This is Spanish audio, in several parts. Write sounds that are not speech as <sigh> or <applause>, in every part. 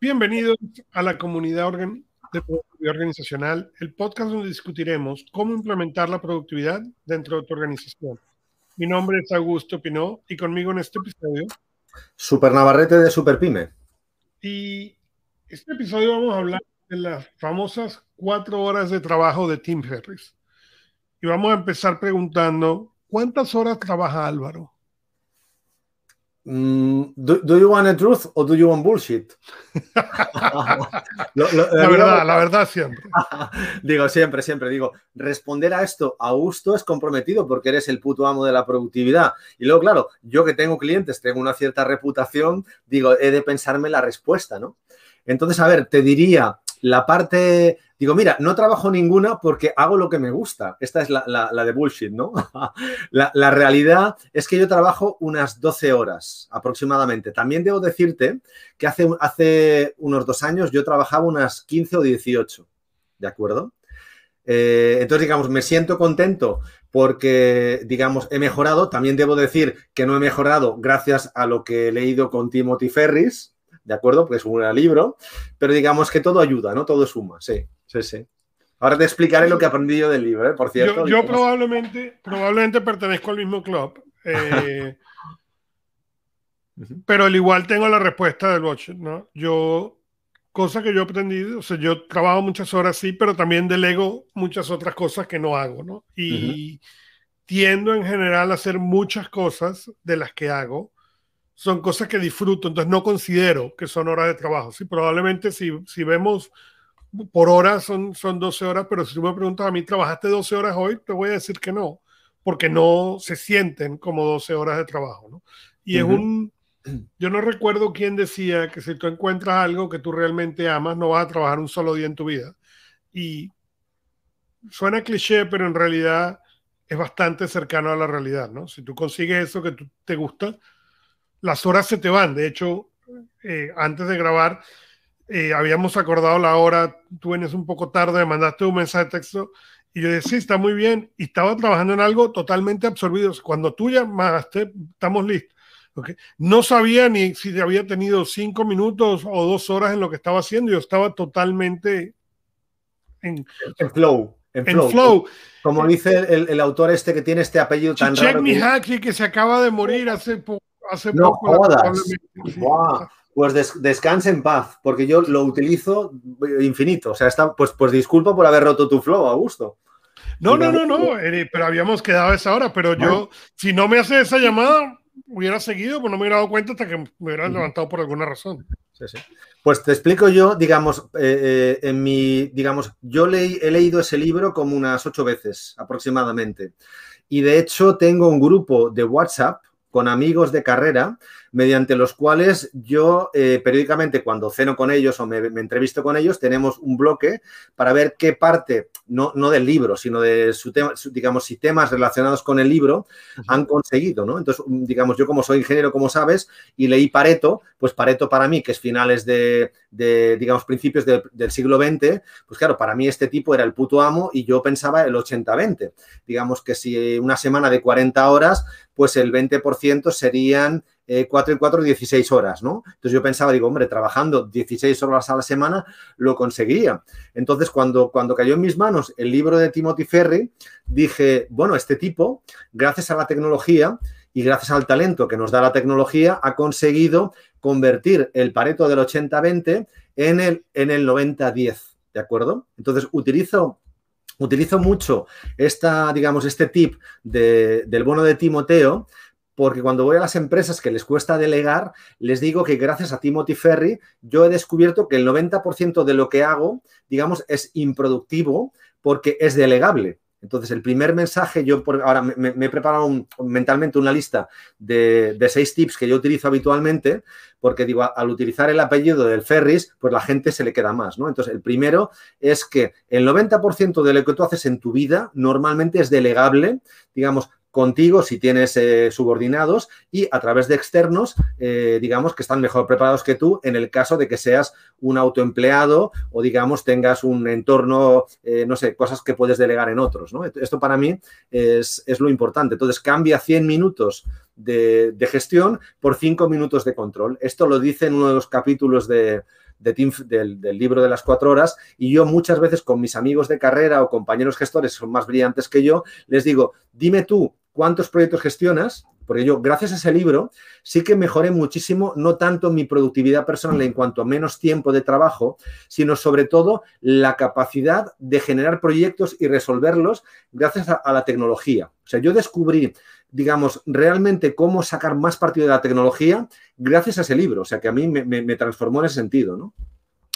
Bienvenidos a la comunidad de productividad organizacional, el podcast donde discutiremos cómo implementar la productividad dentro de tu organización. Mi nombre es Augusto Pinó y conmigo en este episodio. Super Navarrete de Super Pyme. Y este episodio vamos a hablar de las famosas cuatro horas de trabajo de Tim Ferriss. Y vamos a empezar preguntando, ¿cuántas horas trabaja Álvaro? Mm, do, you want the truth o do you want bullshit? <laughs> la verdad, la verdad siempre. <laughs> digo, siempre, siempre. Digo, responder a esto a gusto es comprometido porque eres el puto amo de la productividad. Y luego, claro, yo que tengo clientes, tengo una cierta reputación, digo, he de pensarme la respuesta, ¿no? Entonces, a ver, te diría, la parte Digo, mira, no trabajo ninguna porque hago lo que me gusta. Esta es la, de bullshit, ¿no? <laughs> la, realidad es que yo trabajo unas 12 horas aproximadamente. También debo decirte que hace, hace unos dos años yo trabajaba unas 15 o 18, ¿de acuerdo? Eh, entonces, digamos, me siento contento porque, digamos, he mejorado. También debo decir que no he mejorado gracias a lo que he leído con Timothy Ferris, ¿de acuerdo? Porque es un buen libro, pero digamos que todo ayuda, ¿no? Todo suma, sí. Sí, sí. Ahora te explicaré lo que aprendí yo del libro, ¿eh? por cierto. Yo, probablemente, probablemente pertenezco al mismo club. Eh, <laughs> pero al igual tengo la respuesta del watch, ¿no? Yo, cosa que yo he aprendido, o sea, yo trabajo muchas horas, sí, pero también delego muchas otras cosas que no hago, ¿no? Y tiendo en general a hacer muchas cosas de las que hago. Son cosas que disfruto, entonces no considero que son horas de trabajo. Sí, probablemente si, si vemos por hora son, son 12 horas, pero si tú me preguntas a mí, ¿trabajaste 12 horas hoy? Te voy a decir que no, porque no se sienten como 12 horas de trabajo, ¿no? Y es un, yo no recuerdo quién decía que si tú encuentras algo que tú realmente amas, no vas a trabajar un solo día en tu vida. Y suena cliché, pero en realidad es bastante cercano a la realidad, ¿no? Si tú consigues eso que te gusta, las horas se te van. De hecho, eh, antes de grabar, eh, habíamos acordado la hora, tú vienes un poco tarde, me mandaste un mensaje de texto y yo decía, sí, está muy bien, y estaba trabajando en algo totalmente absorbido. Cuando tú llamaste, estamos listos. Okay. No sabía ni si había tenido cinco minutos o dos horas en lo que estaba haciendo, yo estaba totalmente en, flow. En, flow. Como dice el, autor este que tiene este apellido tan raro. Que... que se acaba de morir hace, hace no Jodas. Pues descanse en paz, porque yo lo utilizo infinito. O sea, está, pues, pues disculpa por haber roto tu flow, Augusto. No, no, no, no, pero habíamos quedado a esa hora, pero yo, si no me hace esa llamada, hubiera seguido, pues no me hubiera dado cuenta hasta que me hubiera levantado por alguna razón. Sí, sí. Pues te explico yo, digamos, eh, eh, en mi, digamos, yo he leído ese libro como unas ocho veces aproximadamente. Y de hecho tengo un grupo de WhatsApp con amigos de carrera mediante los cuales yo eh, periódicamente cuando ceno con ellos o me, entrevisto con ellos, tenemos un bloque para ver qué parte, no, no del libro, sino de su tema, digamos, si temas relacionados con el libro han conseguido, ¿no? Entonces, mm, digamos, yo como soy ingeniero, como sabes, y leí Pareto, pues Pareto para mí, que es finales de, digamos, principios del siglo XX, pues claro, para mí este tipo era el puto amo y yo pensaba el 80-20. Digamos que si una semana de 40 horas, pues el 20% serían 4 y 4, 16 horas, ¿no? Entonces yo pensaba, digo, hombre, trabajando 16 horas a la semana lo conseguía. Entonces cuando, cuando cayó en mis manos el libro de Timothy Ferry, dije, bueno, este tipo, gracias a la tecnología y gracias al talento que nos da la tecnología, ha conseguido convertir el pareto del 80-20 en el, en el 90-10, ¿de acuerdo? Entonces utilizo utilizo mucho esta, digamos, este tip del bono de Timoteo porque cuando voy a las empresas que les cuesta delegar, les digo que gracias a Timothy Ferry yo he descubierto que el 90% de lo que hago, digamos, es improductivo porque es delegable. Entonces, el primer mensaje, yo ahora me, he preparado mentalmente una lista de, seis tips que yo utilizo habitualmente, porque digo, al utilizar el apellido del Ferris, pues la gente se le queda más, ¿no? Entonces, el primero es que el 90% de lo que tú haces en tu vida normalmente es delegable, digamos, contigo si tienes eh, subordinados y a través de externos, eh, digamos, que están mejor preparados que tú en el caso de que seas un autoempleado o, digamos, tengas un entorno, eh, no sé, cosas que puedes delegar en otros, ¿no? Esto para mí es, lo importante. Entonces, cambia 100 minutos de, gestión por 5 minutos de control. Esto lo dice en uno de los capítulos de, del, del, libro de las cuatro horas y yo muchas veces con mis amigos de carrera o compañeros gestores son más brillantes que yo, les digo, dime tú cuántos proyectos gestionas porque yo, gracias a ese libro, sí que mejoré muchísimo, no tanto mi productividad personal en cuanto a menos tiempo de trabajo, sino sobre todo la capacidad de generar proyectos y resolverlos gracias a, la tecnología. O sea, yo descubrí digamos, realmente cómo sacar más partido de la tecnología gracias a ese libro. O sea, que a mí me, me transformó en ese sentido, ¿no?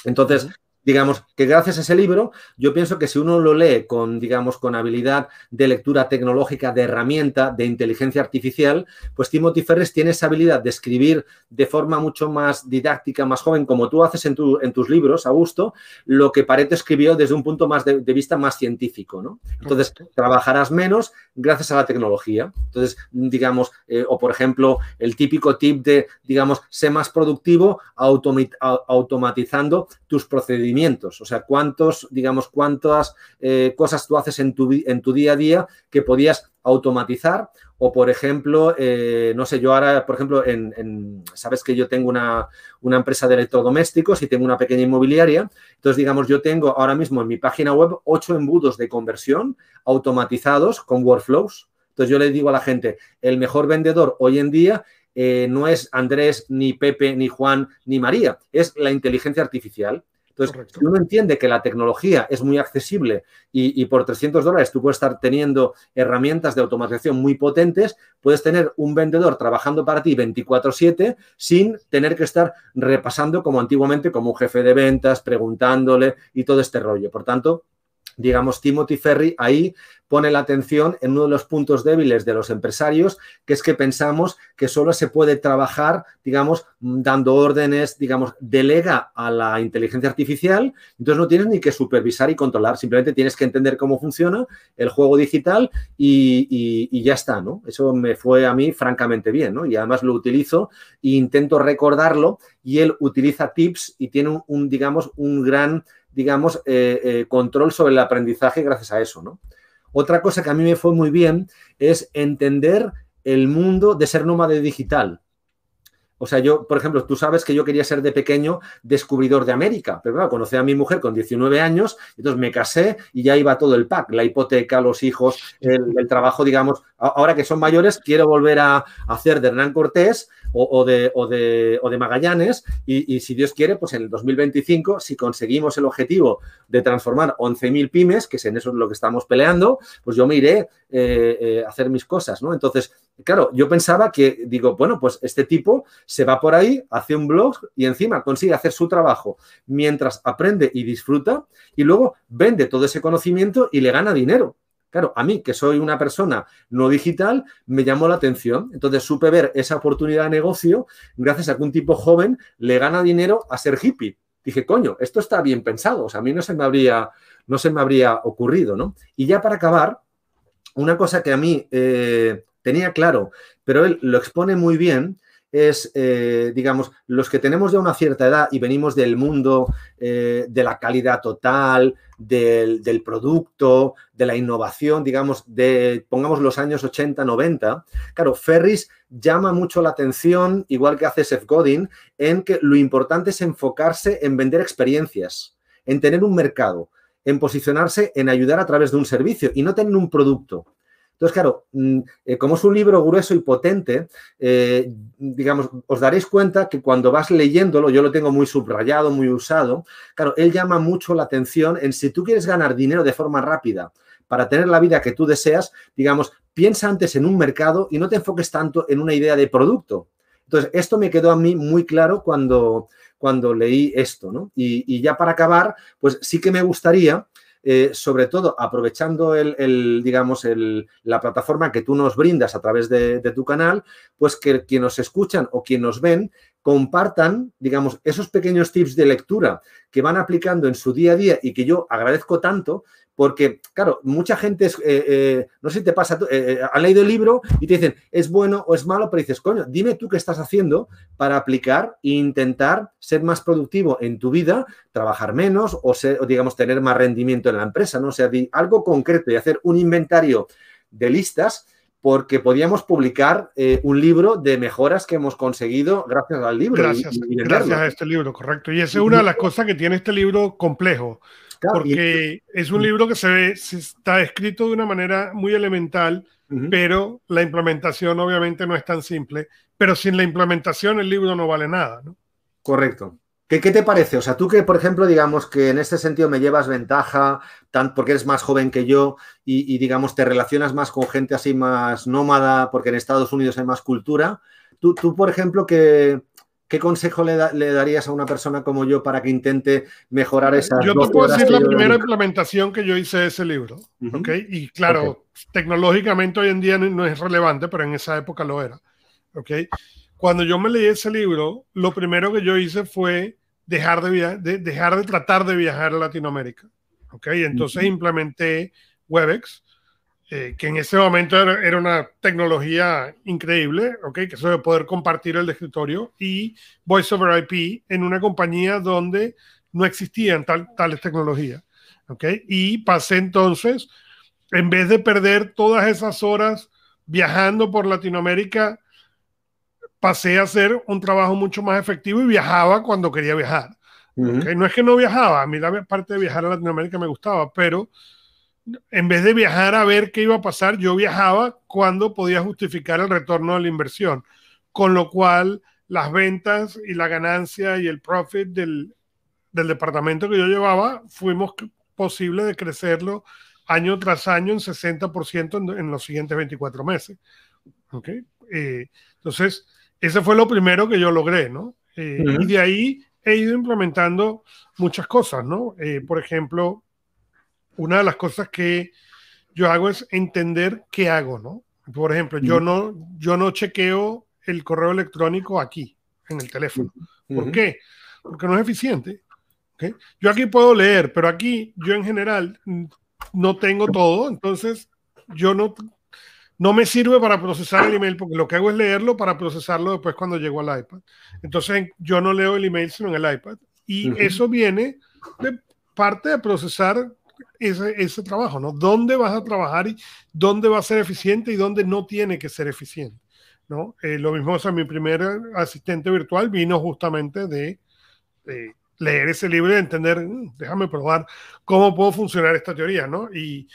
Entonces, digamos que gracias a ese libro, yo pienso que si uno lo lee con, digamos, con habilidad de lectura tecnológica, de herramienta, de inteligencia artificial, pues Timothy Ferris tiene esa habilidad de escribir de forma mucho más didáctica, más joven, como tú haces en, en tus libros, Augusto, lo que Pareto escribió desde un punto más de, vista más científico, ¿no? Entonces, trabajarás menos gracias a la tecnología. Entonces, digamos, eh, o por ejemplo, el típico tip de, digamos, sé más productivo automatizando tus procedimientos o sea, cuántos, digamos, cuántas eh, cosas tú haces en tu, en tu día a día que podías automatizar o, por ejemplo, eh, no sé, yo ahora, por ejemplo, en, sabes que yo tengo una, una, empresa de electrodomésticos y tengo una pequeña inmobiliaria, entonces, digamos, yo tengo ahora mismo en mi página web ocho embudos de conversión automatizados con workflows. Entonces, yo le digo a la gente, el mejor vendedor hoy en día eh, no es Andrés, ni Pepe, ni Juan, ni María, es la inteligencia artificial. Entonces, si uno entiende que la tecnología es muy accesible y, por 300 dólares tú puedes estar teniendo herramientas de automatización muy potentes, puedes tener un vendedor trabajando para ti 24/7 sin tener que estar repasando como antiguamente como un jefe de ventas, preguntándole y todo este rollo. Por tanto, digamos, Timothy Ferry ahí pone la atención en uno de los puntos débiles de los empresarios, que es que pensamos que solo se puede trabajar, digamos, dando órdenes, digamos, delega a la inteligencia artificial, entonces no tienes ni que supervisar y controlar, simplemente tienes que entender cómo funciona el juego digital y, ya está, ¿no? Eso me fue a mí francamente bien, ¿no? Y además lo utilizo e intento recordarlo y él utiliza tips y tiene un digamos, un gran digamos, eh, eh, control sobre el aprendizaje gracias a eso, ¿no? Otra cosa que a mí me fue muy bien es entender el mundo de ser nómade digital. O sea, yo, por ejemplo, tú sabes que yo quería ser de pequeño descubridor de América, pero claro, conocí a mi mujer con 19 años, entonces me casé y ya iba todo el pack, la hipoteca, los hijos, el, trabajo, digamos, ahora que son mayores, quiero volver a hacer de Hernán Cortés o, de, o, de, o de, Magallanes y, si Dios quiere, pues en el 2025, si conseguimos el objetivo de transformar 11.000 pymes, que es en eso es lo que estamos peleando, pues yo me iré eh, eh, a hacer mis cosas, ¿no? Entonces, claro, yo pensaba que, digo, bueno, pues este tipo se va por ahí, hace un blog y encima consigue hacer su trabajo mientras aprende y disfruta y luego vende todo ese conocimiento y le gana dinero. Claro, a mí, que soy una persona no digital, me llamó la atención. Entonces supe ver esa oportunidad de negocio gracias a que un tipo joven le gana dinero a ser hippie. Dije, coño, esto está bien pensado. O sea, a mí no se me habría, no se me habría ocurrido, ¿no? Y ya para acabar, una cosa que a mí eh, tenía claro, pero él lo expone muy bien, es, eh, digamos, los que tenemos ya una cierta edad y venimos del mundo eh, de la calidad total, del, producto, de la innovación, digamos, de, pongamos los años 80, 90. Claro, Ferris llama mucho la atención, igual que hace Seth Godin, en que lo importante es enfocarse en vender experiencias, en tener un mercado, en posicionarse, en ayudar a través de un servicio y no tener un producto. Entonces, claro, mm, eh, como es un libro grueso y potente, eh, digamos, os daréis cuenta que cuando vas leyéndolo, yo lo tengo muy subrayado, muy usado, claro, él llama mucho la atención en si tú quieres ganar dinero de forma rápida para tener la vida que tú deseas, digamos, piensa antes en un mercado y no te enfoques tanto en una idea de producto. Entonces, esto me quedó a mí muy claro cuando, cuando leí esto, ¿no? Y, y ya para acabar, pues sí que me gustaría eh, sobre todo aprovechando el, digamos, la plataforma que tú nos brindas a través de, tu canal, pues que quienes nos escuchan o quienes nos ven compartan, digamos, esos pequeños tips de lectura que van aplicando en su día a día y que yo agradezco tanto, porque, claro, mucha gente, es, eh, eh, no sé si te pasa, eh, ha leído el libro y te dicen, es bueno o es malo, pero dices, coño, dime tú qué estás haciendo para aplicar e intentar ser más productivo en tu vida, trabajar menos o, ser, digamos, tener más rendimiento en la empresa, ¿no? O sea, algo concreto y hacer un inventario de listas porque podíamos publicar eh, un libro de mejoras que hemos conseguido gracias al libro. Gracias, gracias a este libro, correcto. Y esa es una de las cosas que tiene este libro complejo, porque es un libro que se ve, está escrito de una manera muy elemental, pero la implementación obviamente no es tan simple. Pero sin la implementación el libro no vale nada, ¿no? Correcto. ¿Qué, te parece? O sea, tú que, por ejemplo, digamos que en este sentido me llevas ventaja, tan, porque eres más joven que yo y, digamos, te relacionas más con gente así más nómada, porque en Estados Unidos hay más cultura. Tú, tú por ejemplo, ¿qué, qué consejo le, darías a una persona como yo para que intente mejorar esa Yo te puedo decir la primera implementación que yo hice de ese libro, ¿ok? Y claro, tecnológicamente hoy en día no es relevante, pero en esa época lo era, ¿ok? Cuando yo me leí ese libro, lo primero que yo hice fue dejar de, dejar de tratar de viajar a Latinoamérica. ¿ok? Entonces implementé WebEx, eh, que en ese momento era, una tecnología increíble, ¿ok? Que eso de poder compartir el escritorio y Voice over IP en una compañía donde no existían tal, tales tecnologías, ¿ok? Y pasé entonces, en vez de perder todas esas horas viajando por Latinoamérica pasé a hacer un trabajo mucho más efectivo y viajaba cuando quería viajar. No es que no viajaba, a mí la parte de viajar a Latinoamérica me gustaba, pero en vez de viajar a ver qué iba a pasar, yo viajaba cuando podía justificar el retorno de la inversión, con lo cual las ventas y la ganancia y el profit del, del departamento que yo llevaba, fuimos posible de crecerlo año tras año en 60% en, los siguientes 24 meses. ¿Okay? Eh, entonces, ese fue lo primero que yo logré, ¿no? Eh, y de ahí he ido implementando muchas cosas, ¿no? Eh, por ejemplo, una de las cosas que yo hago es entender qué hago, ¿no? Por ejemplo, yo, no, yo no chequeo el correo electrónico aquí, en el teléfono. ¿Por qué? Porque no es eficiente. ¿okay? Yo aquí puedo leer, pero aquí yo en general no tengo todo, entonces yo no no me sirve para procesar el email porque lo que hago es leerlo para procesarlo después cuando llego al iPad. Entonces yo no leo el email sino en el iPad. Y eso viene de parte de procesar ese, ese, trabajo, ¿no? ¿Dónde vas a trabajar y dónde va a ser eficiente y dónde no tiene que ser eficiente? ¿no? Eh, lo mismo, o sea, mi primer asistente virtual vino justamente de, de leer ese libro y de entender, mm, déjame probar cómo puedo funcionar esta teoría, ¿no? Y,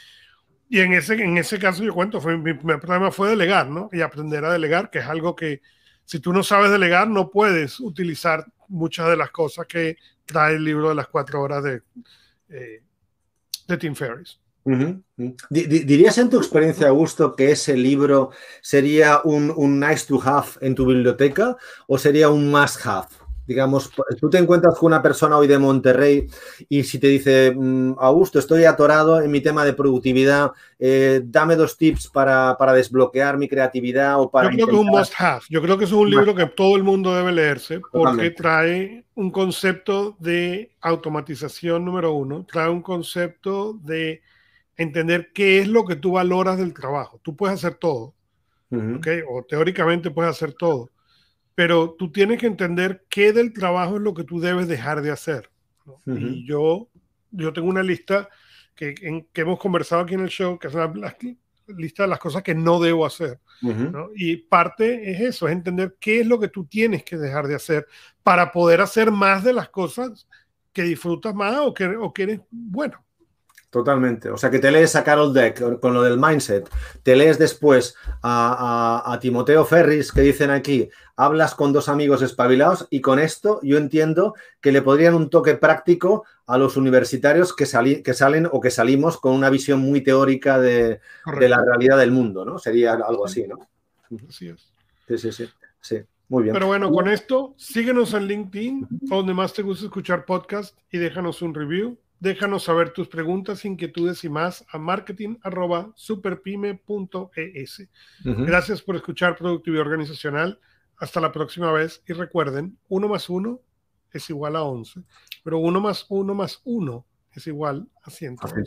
y en ese, en ese caso yo cuento, fue, mi primer problema fue delegar, ¿no? Y aprender a delegar, que es algo que si tú no sabes delegar, no puedes utilizar muchas de las cosas que trae el libro de las cuatro horas de, eh, de Tim Ferriss. ¿Dirías en tu experiencia, Augusto, que ese libro sería un, un nice to have en tu biblioteca o sería un must have? Digamos, tú te encuentras con una persona hoy de Monterrey y si te dice, mm, Augusto, estoy atorado en mi tema de productividad, eh, dame dos tips para, desbloquear mi creatividad o para... Yo creo que es un must have, yo creo que es un libro que todo el mundo debe leerse porque trae un concepto de automatización número uno, trae un concepto de entender qué es lo que tú valoras del trabajo. Tú puedes hacer todo, O teóricamente puedes hacer todo pero tú tienes que entender qué del trabajo es lo que tú debes dejar de hacer. Y yo, yo tengo una lista que, que, hemos conversado aquí en el show, que es una lista de las cosas que no debo hacer. Y parte es eso, es entender qué es lo que tú tienes que dejar de hacer para poder hacer más de las cosas que disfrutas más o que, o que eres bueno. Totalmente. O sea, que te lees a Carol Deck con lo del mindset, te lees después a, Timoteo Ferris, que dicen aquí, hablas con dos amigos espabilados y con esto yo entiendo que le podrían un toque práctico a los universitarios que, que salen o que salimos con una visión muy teórica de, la realidad del mundo, ¿no? Sería algo así, ¿no? Así es. Sí, sí, sí. sí. Muy bien. Pero bueno, con esto, síguenos en LinkedIn, donde más te gusta escuchar podcast y déjanos un review Déjanos saber tus preguntas, inquietudes y más a marketing.superpyme.es. Gracias por escuchar Productividad Organizacional. Hasta la próxima vez y recuerden, 1 más 1 es igual a 11, pero 1 más 1 más 1 es igual a 111.